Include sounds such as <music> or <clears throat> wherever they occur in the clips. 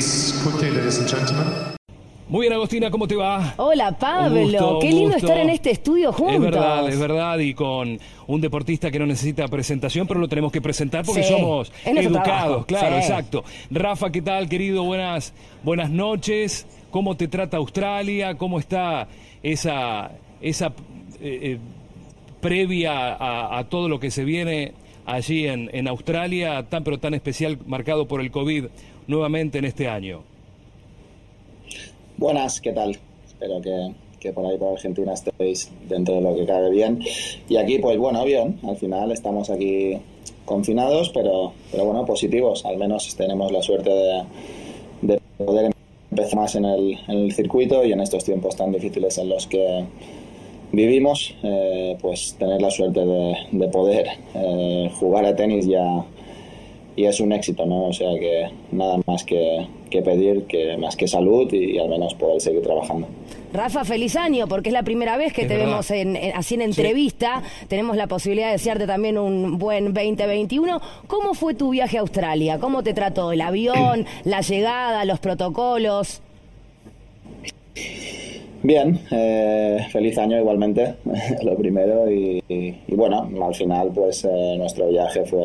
seats quickly, ladies and gentlemen. Muy bien, Agostina, ¿cómo te va? Hola Pablo, Un gusto, qué lindo gusto. estar en este estudio juntos. Es verdad, es verdad, y con un deportista que no necesita presentación, pero lo tenemos que presentar porque Sí, somos educados, trabajo, claro, sí. exacto. Rafa, ¿qué tal, querido? Buenas, buenas noches. ¿Cómo te trata Australia? ¿Cómo está esa, esa eh, eh, previa a, a todo lo que se viene allí en, en Australia, tan pero tan especial, marcado por el COVID nuevamente en este año? Buenas, ¿qué tal? Espero que, que por ahí por Argentina estéis dentro de lo que cabe bien. Y aquí, pues bueno, bien, al final estamos aquí confinados, pero, pero bueno, positivos. Al menos tenemos la suerte de, de poder empezar más en el, en el circuito y en estos tiempos tan difíciles en los que vivimos, eh, pues tener la suerte de, de poder eh, jugar a tenis ya y es un éxito, ¿no? O sea que nada más que, que pedir, que más que salud y, al menos poder seguir trabajando. Rafa, feliz año, porque es la primera vez que Es te verdad. vemos en, en- así en entrevista. Tenemos la posibilidad de desearte también un buen 2021. ¿Cómo fue tu viaje a Australia? ¿Cómo te trató el avión, <clears throat> la llegada, los protocolos? Bien, eh, feliz año igualmente, <laughs> lo primero. Y, y- y bueno, al final pues eh, nuestro viaje fue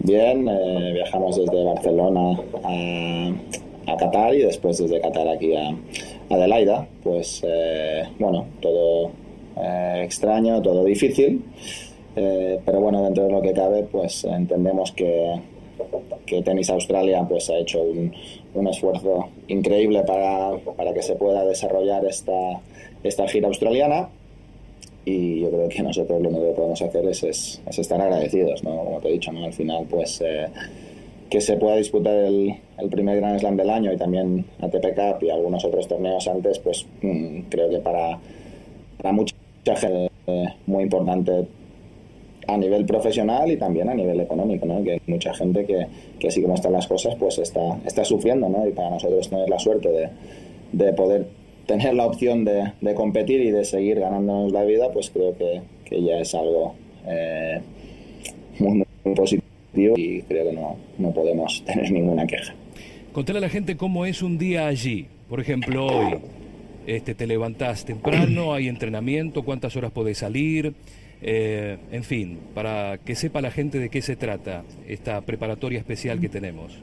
bien. eh, viajamos desde Barcelona a, Qatar y después desde Qatar aquí a Adelaida. Pues eh, bueno, todo eh, extraño, todo difícil. Eh, pero bueno, dentro de lo que cabe, pues entendemos que, que Tenis Australia pues ha hecho un, un esfuerzo increíble para, para que se pueda desarrollar esta, esta gira australiana y yo creo que nosotros lo único que podemos hacer es, es, es estar agradecidos, ¿no? Como te he dicho, ¿no? Al final, pues eh, que se pueda disputar el, el primer Grand Slam del año y también ATP Cup y algunos otros torneos antes, pues mm, creo que para, para mucha gente eh, muy importante a nivel profesional y también a nivel económico, ¿no? Que hay mucha gente que, que así como están las cosas, pues está, está sufriendo, ¿no? Y para nosotros tener la suerte de, de poder tener la opción de, de competir y de seguir ganándonos la vida, pues creo que, que ya es algo eh, muy, muy positivo y creo que no, no podemos <laughs> tener ninguna queja. Contale a la gente cómo es un día allí. Por ejemplo, hoy este, te levantás temprano, hay entrenamiento, cuántas horas podés salir, eh, en fin, para que sepa la gente de qué se trata esta preparatoria especial que tenemos.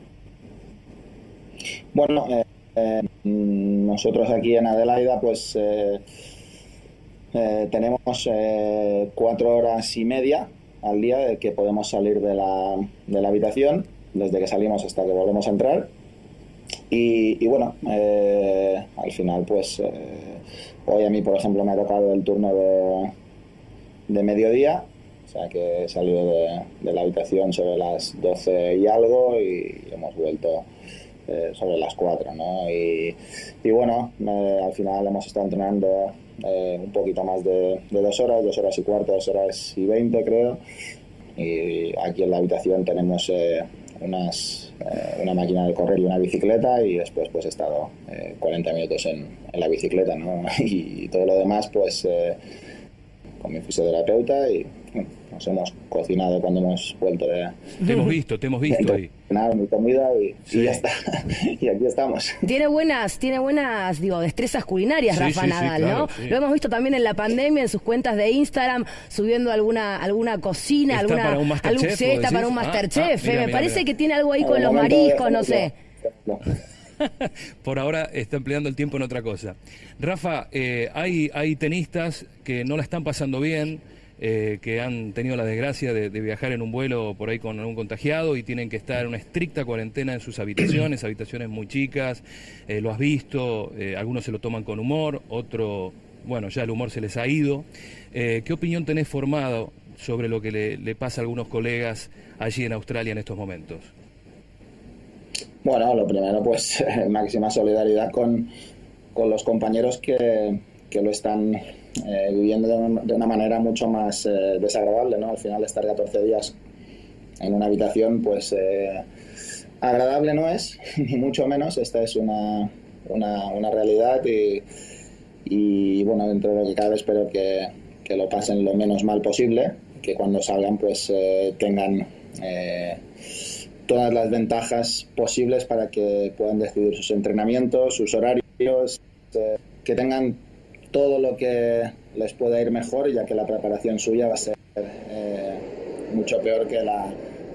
Bueno, eh, eh, nosotros aquí en Adelaida, pues eh, eh, tenemos eh, cuatro horas y media al día de que podemos salir de la, de la habitación, desde que salimos hasta que volvemos a entrar. Y, y bueno, eh, al final, pues hoy a mí, por ejemplo, me ha tocado el turno de, de mediodía, o sea que he salido de, de la habitación sobre las 12 y algo y hemos vuelto eh, sobre las 4, ¿no? Y, bueno, eh, al final hemos estado entrenando eh, un poquito más de, dos horas, dos horas y cuarto, dos horas y veinte creo. Y aquí en la habitación tenemos eh, unas, eh, una máquina de correr y una bicicleta y después pues he estado eh, 40 minutos en, en la bicicleta, ¿no? <laughs> Y todo lo demás pues con mi fisioterapeuta y nos hemos cocinado cuando hemos vuelto de, Te hemos visto, te hemos visto ahí. <laughs> entrenar, mi comida y, Sí. y ya está. <laughs> y aquí estamos. Tiene buenas, tiene buenas, digo, destrezas culinarias Sí, Rafa sí, sí, Nadal, claro, ¿no? sí. Lo hemos visto también en la pandemia, en sus cuentas de Instagram, subiendo alguna, alguna cocina, ¿Está alguna, para un algún- sí, vos está para un? Ah, Masterchef. ah, mira, eh, Me parece mira. que tiene algo ahí Al con los mariscos, no sé. dejémoslo. <laughs> Por ahora está empleando el tiempo en otra cosa. Rafa, eh, hay, hay tenistas que no la están pasando bien, eh, que han tenido la desgracia de, viajar en un vuelo por ahí con algún contagiado y tienen que estar en una estricta cuarentena en sus habitaciones, <clears throat> habitaciones muy chicas, eh, lo has visto, eh, algunos se lo toman con humor, otro, bueno, ya el humor se les ha ido. ¿Qué opinión tenés formado sobre lo que le, le pasa a algunos colegas allí en Australia en estos momentos? Bueno, lo primero, pues <laughs> máxima solidaridad con, con los compañeros que, que lo están eh, viviendo de, de una manera mucho más eh, desagradable, ¿no? Al final estar 14 días en una habitación, pues eh, agradable no es, <laughs> ni mucho menos. Esta es una, una, una realidad y, y, bueno, dentro de lo que cabe espero que, que lo pasen lo menos mal posible, que cuando salgan pues eh, tengan... eh, todas las ventajas posibles para que puedan decidir sus entrenamientos, sus horarios, que tengan todo lo que les pueda ir mejor, ya que la preparación suya va a ser eh, mucho peor que la,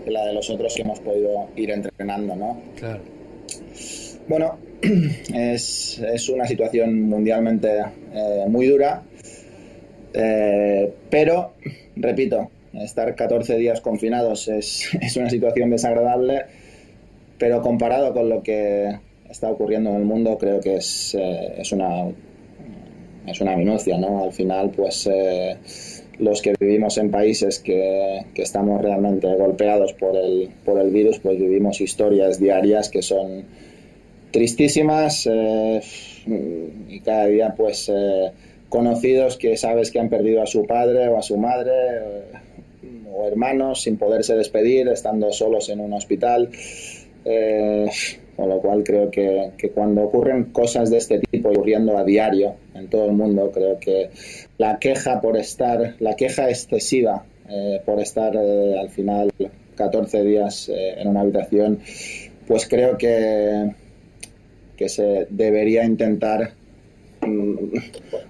la, de los otros que hemos podido ir entrenando, ¿no? Claro. Bueno, <clears throat> es, es una situación mundialmente eh, muy dura, pero, repito, estar 14 días confinados es, <laughs> es una situación desagradable, pero comparado con lo que está ocurriendo en el mundo, creo que es, eh, es una es una minucia, ¿no? Al final, pues eh, los que vivimos en países que, que, estamos realmente golpeados por el, por el virus, pues vivimos historias diarias que son tristísimas eh, y cada día, pues conocidos que sabes que han perdido a su padre o a su madre o hermanos sin poderse despedir, estando solos en un hospital. Eh, con lo cual creo que, que, cuando ocurren cosas de este tipo ocurriendo a diario en todo el mundo, creo que la queja por estar, la queja excesiva eh, por estar eh, al final 14 días en una habitación, pues creo que, que se debería intentar mm,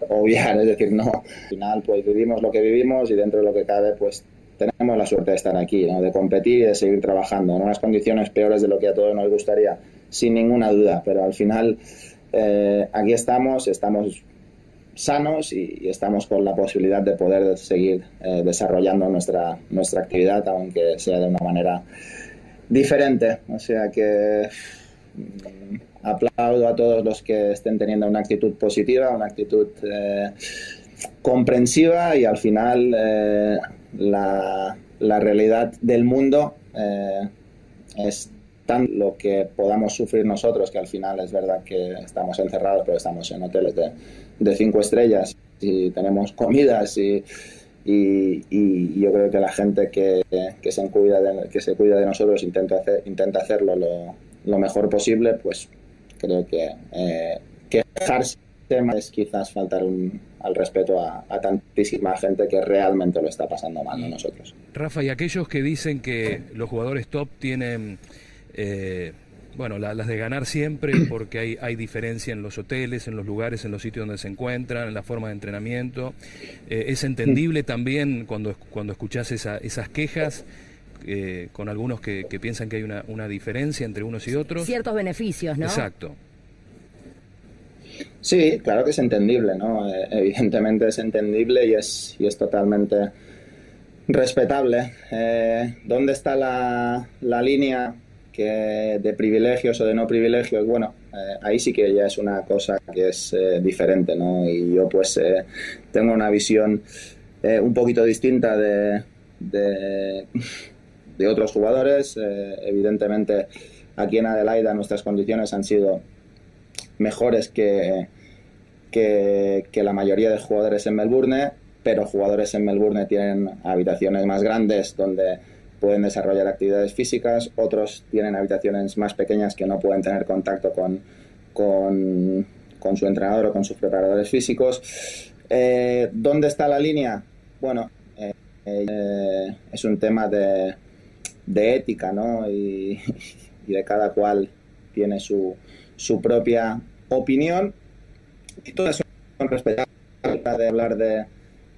obviar, es decir, no, al final pues vivimos lo que vivimos y dentro de lo que cabe pues tenemos la suerte de estar aquí, de competir y de seguir trabajando en unas condiciones peores de lo que a todos nos gustaría, sin ninguna duda, pero al final eh, aquí estamos, estamos sanos y, estamos con la posibilidad de poder seguir eh, desarrollando nuestra, nuestra actividad, aunque sea de una manera diferente. O sea que mm, aplaudo a todos los que estén teniendo una actitud positiva, una actitud eh, comprensiva y al final la, la realidad del mundo es lo que podamos sufrir nosotros, que al final es verdad que estamos encerrados, pero estamos en hoteles de, de cinco estrellas y tenemos comidas y, y, yo creo que la gente que, que, se, cuida de, que se cuida de nosotros intenta, hacer, intenta hacerlo lo, lo mejor posible, pues creo que eh, quejarse es quizás faltar al respeto a, tantísima gente que realmente lo está pasando mal, no nosotros. Rafa, y aquellos que dicen que los jugadores top tienen... Eh, bueno, las de ganar siempre, <clears throat> porque hay, hay diferencia en los hoteles, en los lugares, en los sitios donde se encuentran, en la forma de entrenamiento. Eh, es entendible también cuando, cuando escuchás esas quejas. Eh, con algunos que, que, piensan que hay una, una diferencia entre unos y otros. Ciertos beneficios, ¿no? Exacto. Sí, claro que es entendible, ¿no? Eh, evidentemente es entendible y es, y es totalmente respetable. Eh, ¿Dónde está la, la línea que de privilegios o de no privilegios? Bueno, eh, ahí sí que ya es una cosa que es diferente, ¿no? Y yo pues tengo una visión un poquito distinta de, de, de otros jugadores. evidentemente aquí en Adelaida nuestras condiciones han sido mejores que, que, la mayoría de jugadores en Melbourne, pero jugadores en Melbourne tienen habitaciones más grandes donde pueden desarrollar actividades físicas, otros tienen habitaciones más pequeñas que no pueden tener contacto con, con, su entrenador o con sus preparadores físicos. Eh, ¿Dónde está la línea? Bueno, eh, eh, es un tema de, de ética, ¿no? Y, <laughs> de cada cual tiene su, su propia opinión y todas son respetables de hablar de,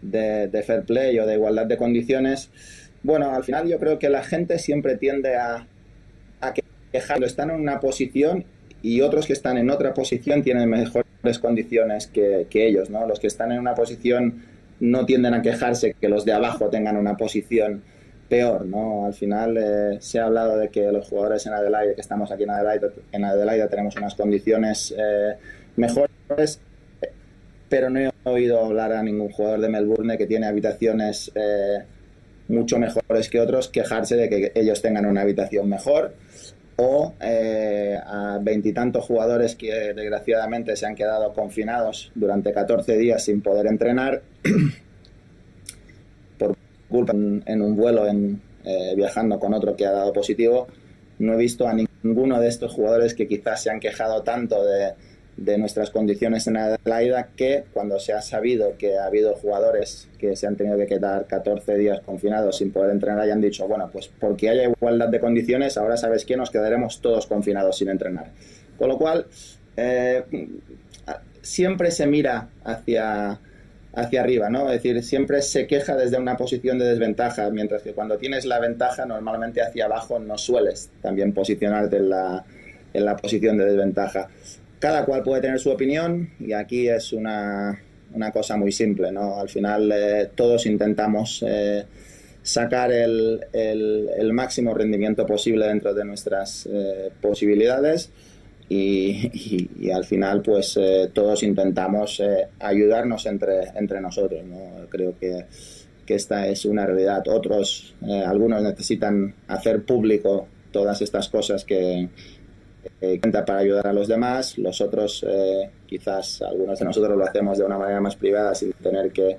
de, fair play o de igualdad de condiciones. Bueno, al final yo creo que la gente siempre tiende a, a quejarlo. Están en una posición y otros que están en otra posición tienen mejores condiciones que, que, ellos, ¿no? Los que están en una posición no tienden a quejarse que los de abajo tengan una posición peor, ¿no? Al final eh, se ha hablado de que los jugadores en Adelaide, que estamos aquí en Adelaide, en Adelaide tenemos unas condiciones eh, mejores, pero no he oído hablar a ningún jugador de Melbourne que tiene habitaciones eh, mucho mejores que otros quejarse de que ellos tengan una habitación mejor o a veintitantos jugadores que desgraciadamente se han quedado confinados durante 14 días sin poder entrenar <clears throat> culpa en, un vuelo en, eh, viajando con otro que ha dado positivo, no he visto a ninguno de estos jugadores que quizás se han quejado tanto de, de nuestras condiciones en Adelaida que cuando se ha sabido que ha habido jugadores que se han tenido que quedar 14 días confinados sin poder entrenar hayan dicho, bueno, pues porque haya igualdad de condiciones, ahora sabes que nos quedaremos todos confinados sin entrenar. Con lo cual, eh, siempre se mira hacia, hacia arriba, ¿no? Es decir, siempre se queja desde una posición de desventaja, mientras que cuando tienes la ventaja, normalmente hacia abajo no sueles también posicionarte en la, en la posición de desventaja cada cual puede tener su opinión y aquí es una, una cosa muy simple, ¿no? Al final eh, todos intentamos eh, sacar el, el, máximo rendimiento posible dentro de nuestras eh, posibilidades y, y, al final pues todos intentamos ayudarnos entre, entre nosotros, ¿no? Creo que, que esta es una realidad. Otros, algunos necesitan hacer público todas estas cosas que, eh, para ayudar a los demás, los otros eh, quizás algunos de nosotros lo hacemos de una manera más privada sin tener que,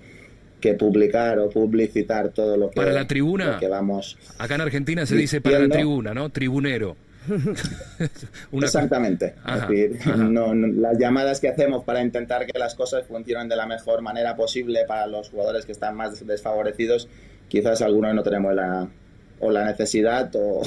que publicar o publicitar todo lo que, para la tribuna, que vamos. Acá en Argentina se dice para la tribuna, ¿no? Tribunero. <laughs> Exactamente. es decir, las llamadas que hacemos para intentar que las cosas funcionen de la mejor manera posible para los jugadores que están más desfavorecidos, quizás algunos no tenemos la, o la necesidad o,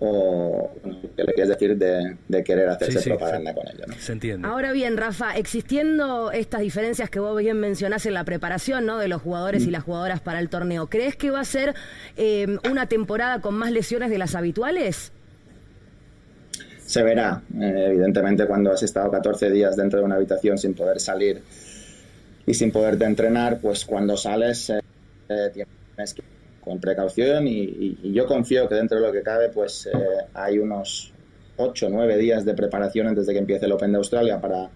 o que le quieres decir de, querer hacerse propaganda con ello. Se entiende. Ahora bien, Rafa, existiendo estas diferencias que vos bien mencionás en la preparación ¿no? de los jugadores y mm. las jugadoras para el torneo, ¿crees que va a ser eh, una temporada con más lesiones de las habituales? Se verá, eh, evidentemente, cuando has estado 14 días dentro de una habitación sin poder salir y sin poderte entrenar, pues cuando sales eh, tienes que con precaución y, yo confío que dentro de lo que cabe pues eh, hay unos 8 o 9 días de preparación antes de que empiece el Open de Australia para,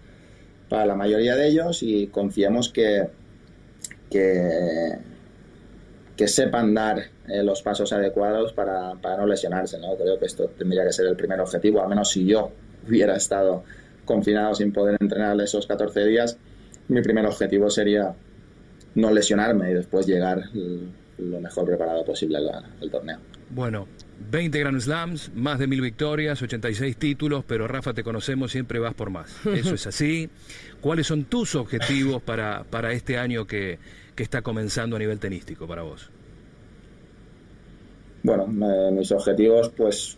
para la mayoría de ellos y confiamos que, que, sepan dar eh, los pasos adecuados para, para, no lesionarse. ¿no? Creo que esto tendría que ser el primer objetivo, al menos si yo hubiera estado confinado sin poder entrenar esos 14 días, mi primer objetivo sería no lesionarme y después llegar lo mejor preparado posible al, torneo. Bueno, 20 Grand Slams, más de mil victorias, 86 títulos, pero Rafa, te conocemos, siempre vas por más. <laughs> Eso es así. ¿Cuáles son tus objetivos para, para este año que, que está comenzando a nivel tenístico para vos? Bueno, mis objetivos pues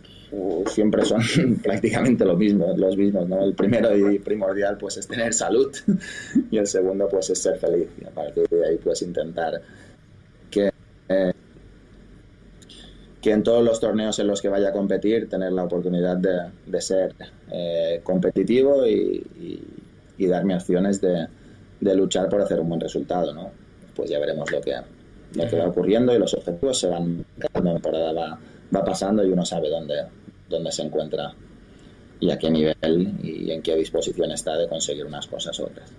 siempre son <laughs> prácticamente los mismos, los mismos, ¿no? El primero y primordial pues es tener salud <laughs> y el segundo pues es ser feliz y a partir de ahí pues intentar eh, que en todos los torneos en los que vaya a competir tener la oportunidad de, ser eh, competitivo y, darme opciones de, luchar por hacer un buen resultado, ¿no? Pues ya veremos lo que, lo va ocurriendo y los objetivos se van, cada temporada va, va pasando y uno sabe dónde, dónde se encuentra y a qué nivel y en qué disposición está de conseguir unas cosas u otras.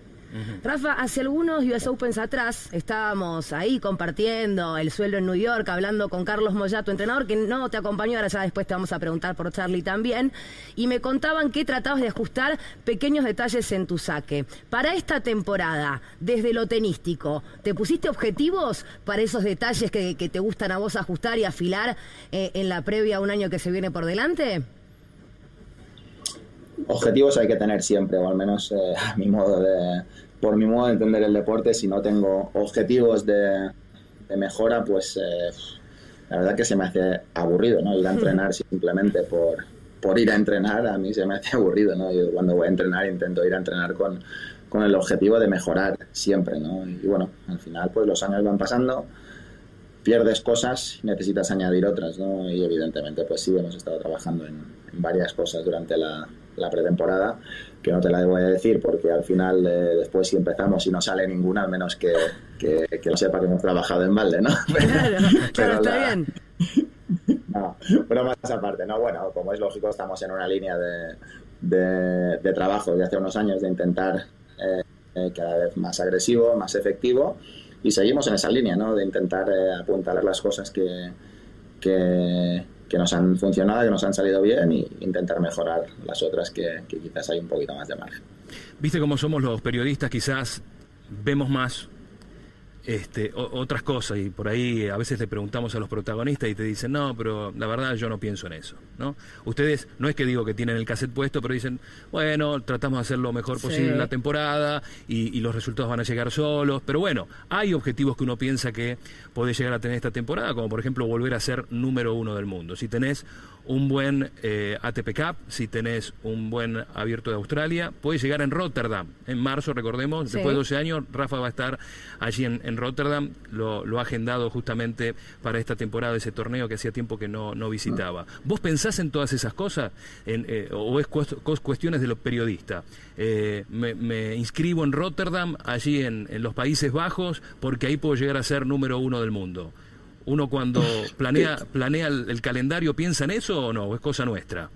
Rafa, hace algunos US Opens atrás estábamos ahí compartiendo el suelo en New York, hablando con Carlos Moyato, entrenador, que no te acompañó, ahora ya después te vamos a preguntar por Charlie también, y me contaban que tratabas de ajustar pequeños detalles en tu saque. Para esta temporada, desde lo tenístico, ¿te pusiste objetivos para esos detalles que, te gustan a vos ajustar y afilar eh, en la previa a un año que se viene por delante? Objetivos hay que tener siempre, o al menos eh, a mi modo de, por mi modo de entender el deporte, si no tengo objetivos de, mejora, pues eh, la verdad que se me hace aburrido, ¿no? Ir a entrenar simplemente por, por ir a entrenar, a mí se me hace aburrido, ¿no? Yo cuando voy a entrenar intento ir a entrenar con, con el objetivo de mejorar siempre, ¿no? Y bueno, al final pues los años van pasando, pierdes cosas y necesitas añadir otras, ¿no? Y evidentemente pues sí, hemos estado trabajando en varias cosas durante la, la pretemporada, que no te la voy a decir porque al final eh, después si empezamos y no sale ninguna, al menos que, que, lo sepa que hemos trabajado en balde, ¿no? <laughs> Claro, está bien. <laughs> No, pero más aparte, ¿no? Bueno, como es lógico, estamos en una línea de, de, trabajo de hace unos años de intentar eh, eh, cada vez más agresivo, más efectivo y seguimos en esa línea, ¿no? De intentar apuntar las cosas que, que que nos han funcionado, que nos han salido bien e intentar mejorar las otras que, quizás hay un poquito más de margen. Viste cómo somos los periodistas, quizás vemos más este, otras cosas y por ahí a veces le preguntamos a los protagonistas y te dicen, no, pero la verdad yo no pienso en eso, ¿no? Ustedes, no es que digo que tienen el cassette puesto, pero dicen, bueno, tratamos de hacer lo mejor posible en la temporada y, los resultados van a llegar solos, pero bueno, hay objetivos que uno piensa que puede llegar a tener esta temporada, como por ejemplo volver a ser número uno del mundo. Si tenés un buen eh, ATP Cup, si tenés un buen abierto de Australia, puede llegar en Rotterdam. En marzo, recordemos, después de 12 años, Rafa va a estar allí en, Rotterdam, lo, ha agendado justamente para esta temporada ese torneo que hacía tiempo que no, no visitaba. ¿Vos pensás en todas esas cosas en, eh, o es cuestiones de los periodistas? Eh, me, inscribo en Rotterdam, allí en, en los Países Bajos, porque ahí puedo llegar a ser número uno del mundo. ¿Uno cuando <laughs> planea, planea el, calendario piensa en eso o no? es cosa nuestra?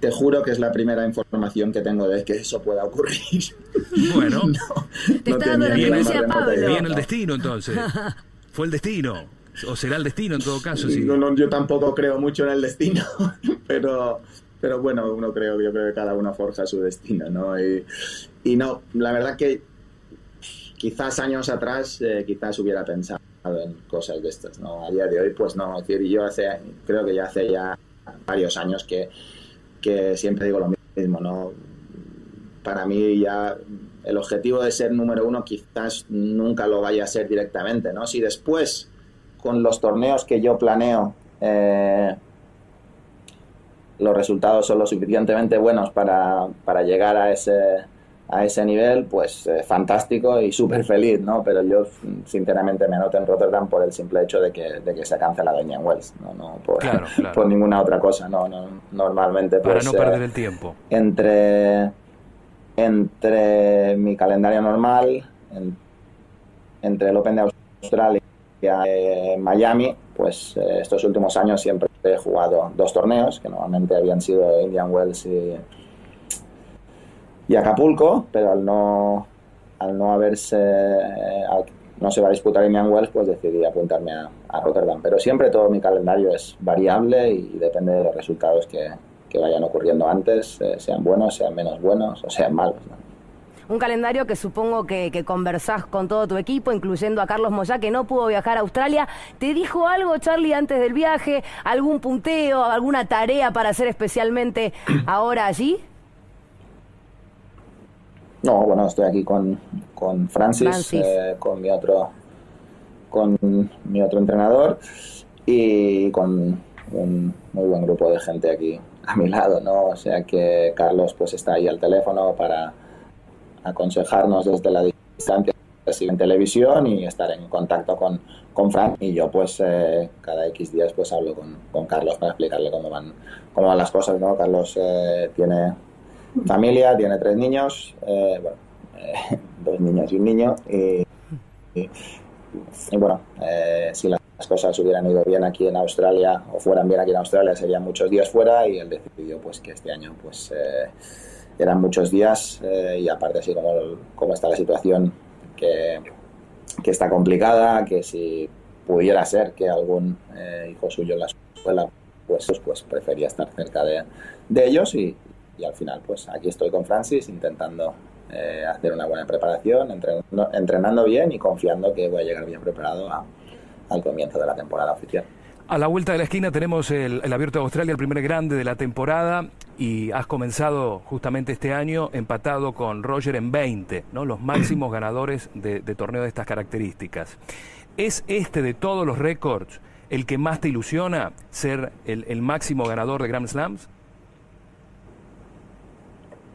Te juro que es la primera información que tengo de que eso pueda ocurrir. <laughs> Bueno, <laughs> te está dando la primicia Pablo. Bien el destino entonces. Fue el destino. O será el destino en todo caso. Sí. No, yo tampoco creo mucho en el destino, pero, pero bueno, uno creo, yo creo que cada uno forja su destino, ¿no? Y, y no, la verdad que quizás años atrás, eh, quizás hubiera pensado en cosas de estas, ¿no? A día de hoy, pues no, es decir, yo hace, creo que ya hace ya varios años que, que siempre digo lo mismo, ¿no? Para mí ya el objetivo de ser número uno quizás nunca lo vaya a ser directamente, ¿no? Si después, con los torneos que yo planeo, eh, los resultados son lo suficientemente buenos para, para llegar a ese a ese nivel, pues eh, fantástico y súper feliz, ¿no? Pero yo sinceramente me anoto en Rotterdam por el simple hecho de que, de que se ha cancelado en Wells, no, no por, <laughs> por, ninguna otra cosa, no, no normalmente Para pues, no perder el tiempo. Entre, entre mi calendario normal, entre el Open de Australia y eh, Miami, pues eh, estos últimos años siempre he jugado dos torneos, que normalmente habían sido Indian Wells y y Acapulco, pero al no, al no haberse, no se va a disputar Indian Wells, pues decidí apuntarme a, Rotterdam. Pero siempre todo mi calendario es variable y depende de los resultados que, que vayan ocurriendo antes, eh, sean buenos, sean menos buenos o sean malos. Un calendario que supongo que, que, conversás con todo tu equipo, incluyendo a Carlos Moyá, que no pudo viajar a Australia. ¿Te dijo algo, Charlie, antes del viaje? ¿Algún punteo, alguna tarea para hacer especialmente ahora allí? No, bueno, estoy aquí con, con Francis, eh, con mi otro con mi otro entrenador y con un muy buen grupo de gente aquí a mi lado, ¿no? O sea que Carlos pues está ahí al teléfono para aconsejarnos desde la distancia en televisión y estar en contacto con, con Frank y yo pues eh, cada X días pues hablo con, con, Carlos para explicarle cómo van, cómo van las cosas, ¿no? Carlos eh, tiene familia, tiene tres niños, eh, bueno, eh, <laughs> dos niños y un niño. Y, bueno, eh, si las cosas hubieran ido bien aquí en Australia o fueran bien aquí en Australia, serían muchos días fuera y él decidió pues que este año pues eran muchos días y aparte así como, como está la situación que, que, está complicada, que si pudiera ser que algún hijo suyo en la escuela pues, pues prefería estar cerca de, de ellos y, y al final pues aquí estoy con Francis intentando eh, hacer una buena preparación, entrenando, entrenando, bien y confiando que voy a llegar bien preparado al comienzo de la temporada oficial. A la vuelta de la esquina tenemos el, Abierto de Australia, el primer grande de la temporada, y has comenzado justamente este año empatado con Roger en 20, ¿no? los <clears throat> máximos ganadores de, de torneos de estas características. ¿Es este de todos los récords el que más te ilusiona ser el, el máximo ganador de Grand Slams?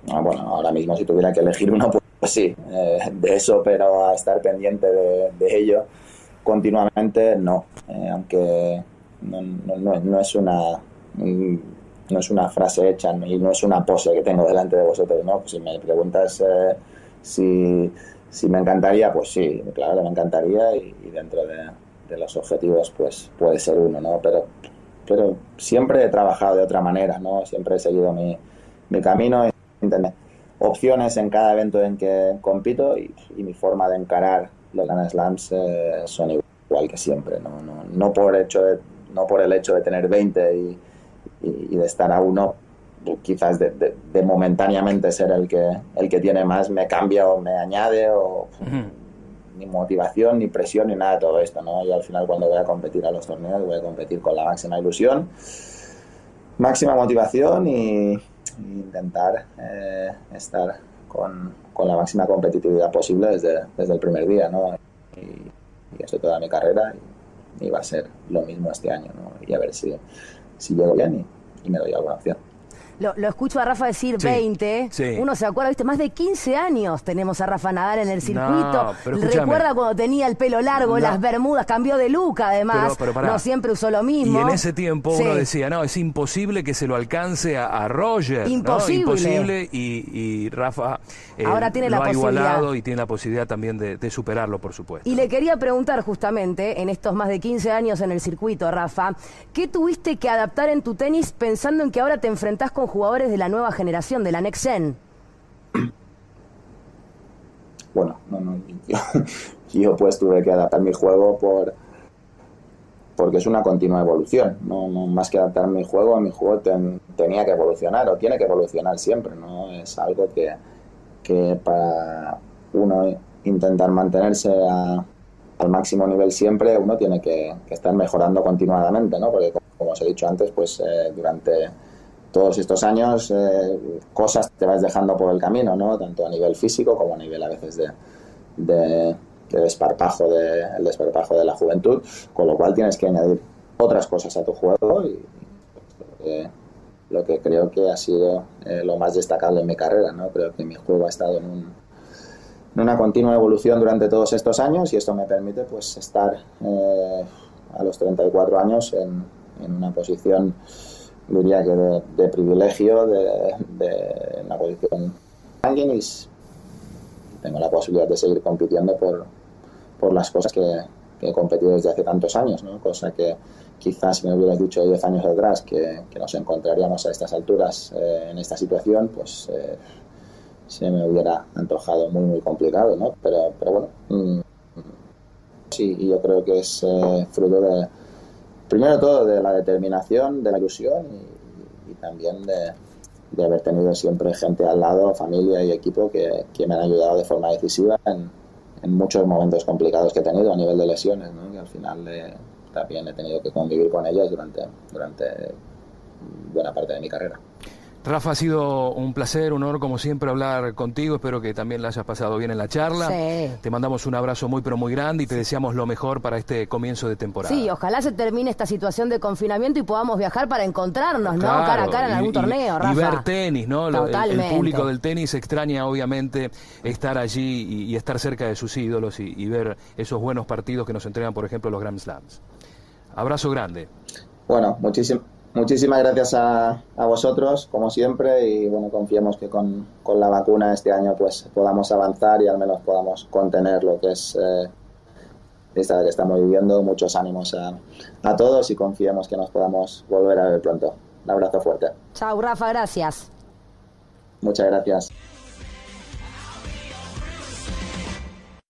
Ah, bueno, ahora mismo si tuviera que elegir uno, pues, pues sí, eh, de eso, pero a estar pendiente de, ello continuamente, no. Eh, aunque no, no, es una no es una frase hecha y no es una pose que tengo delante de vosotros, ¿no? si me preguntas eh, si, si, me encantaría, pues sí, claro me encantaría y, dentro de, de, los objetivos pues puede ser uno, ¿no? Pero, pero siempre he trabajado de otra manera, ¿no? Siempre he seguido mi, mi camino Internet. Opciones en cada evento en que compito y, mi forma de encarar los Grand Slams eh, son igual que siempre. ¿no? No, no, por hecho de, no por el hecho de tener 20 y, y, de estar a uno, quizás de, de, momentáneamente ser el que, el que tiene más me cambia o me añade o ni motivación, ni presión, ni nada de todo esto, ¿no? Yo al final cuando voy a competir a los torneos voy a competir con la máxima ilusión, máxima motivación y, intentar eh, estar con, con, la máxima competitividad posible desde, desde el primer día, ¿no? Y, y toda mi carrera y, va a ser lo mismo este año, ¿no? Y a ver si, si llego bien y me doy alguna opción lo, escucho a Rafa decir 20, uno se acuerda, viste, más de 15 años tenemos a Rafa Nadal en el circuito. Recuerda cuando tenía el pelo largo, las bermudas, cambió de look además, no siempre usó lo mismo. Y en ese tiempo uno decía, no, es imposible que se lo alcance a, Roger. Imposible. Imposible y, Rafa eh, Ahora tiene lo la ha igualado y tiene la posibilidad también de, superarlo, por supuesto. Y le quería preguntar justamente, en estos más de 15 años en el circuito, Rafa, ¿qué tuviste que adaptar en tu tenis pensando en que ahora te enfrentás con jugadores de la nueva generación, de la Next Gen? <clears throat> Bueno, <laughs> yo, pues tuve que adaptar mi juego por porque es una continua evolución, no, más que adaptar mi juego, mi juego tenía que evolucionar o tiene que evolucionar siempre, no es algo que, que para uno intentar mantenerse al máximo nivel siempre, uno tiene que, estar mejorando continuadamente, ¿no? Porque como os he dicho antes, pues eh, durante todos estos años eh, cosas te vas dejando por el camino, ¿no? Tanto a nivel físico como a nivel a veces de, de, desparpajo, de, desparpajo de la juventud, con lo cual tienes que añadir otras cosas a tu juego y lo que creo que ha sido eh, lo más destacable en mi carrera, ¿no? Creo que mi juego ha estado en, un, una continua evolución durante todos estos años y esto me permite pues estar eh, a los 34 años en una posición diría que de, privilegio, de, de, una posición alguien y tengo la posibilidad de seguir compitiendo por, por las cosas que, he competido desde hace tantos años, ¿no? cosa que quizás si me hubieras dicho 10 años atrás que, que, nos encontraríamos a estas alturas eh, en esta situación, pues eh, se me hubiera antojado muy, muy complicado, ¿no? Pero, pero bueno, mm, sí, yo creo que es eh, fruto de, primero todo de la determinación, de la ilusión y, también de, haber tenido siempre gente al lado, familia y equipo que, me han ayudado de forma decisiva en, muchos momentos complicados que he tenido a nivel de lesiones, ¿no? que al final eh, también he tenido que convivir con ellas durante, durante buena parte de mi carrera. Rafa, ha sido un placer, un honor como siempre hablar contigo. Espero que también la hayas pasado bien en la charla. Te mandamos un abrazo muy pero muy grande y te deseamos lo mejor para este comienzo de temporada. Sí, ojalá se termine esta situación de confinamiento y podamos viajar para encontrarnos, ¿no? Cara a cara en algún torneo, Rafa. Y ver tenis, ¿no? El, público del tenis extraña obviamente estar allí y, estar cerca de sus ídolos y, y ver esos buenos partidos que nos entregan, por ejemplo, los Grand Slams. Abrazo grande. Bueno, muchísimo Muchísimas gracias a, vosotros, como siempre, y bueno, confiemos que con, la vacuna este año pues podamos avanzar y al menos podamos contener lo que es eh, esta que estamos viviendo. Muchos ánimos a, a todos y confiemos que nos podamos volver a ver pronto. Un abrazo fuerte. Chao, Rafa, gracias. Muchas gracias.